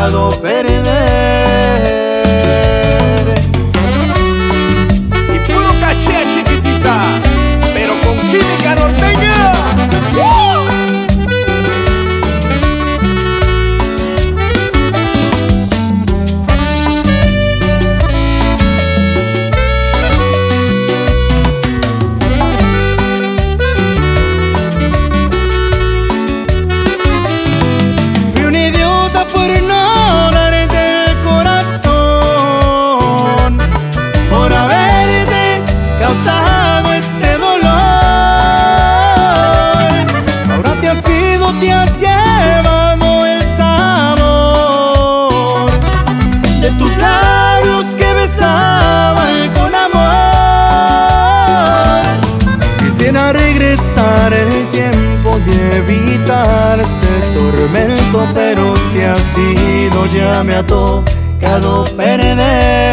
tocado perder. Y puro caché, chiquitita, pero con química norteña. Y evitar este tormento, pero te has ido, ya me ha tocado perder.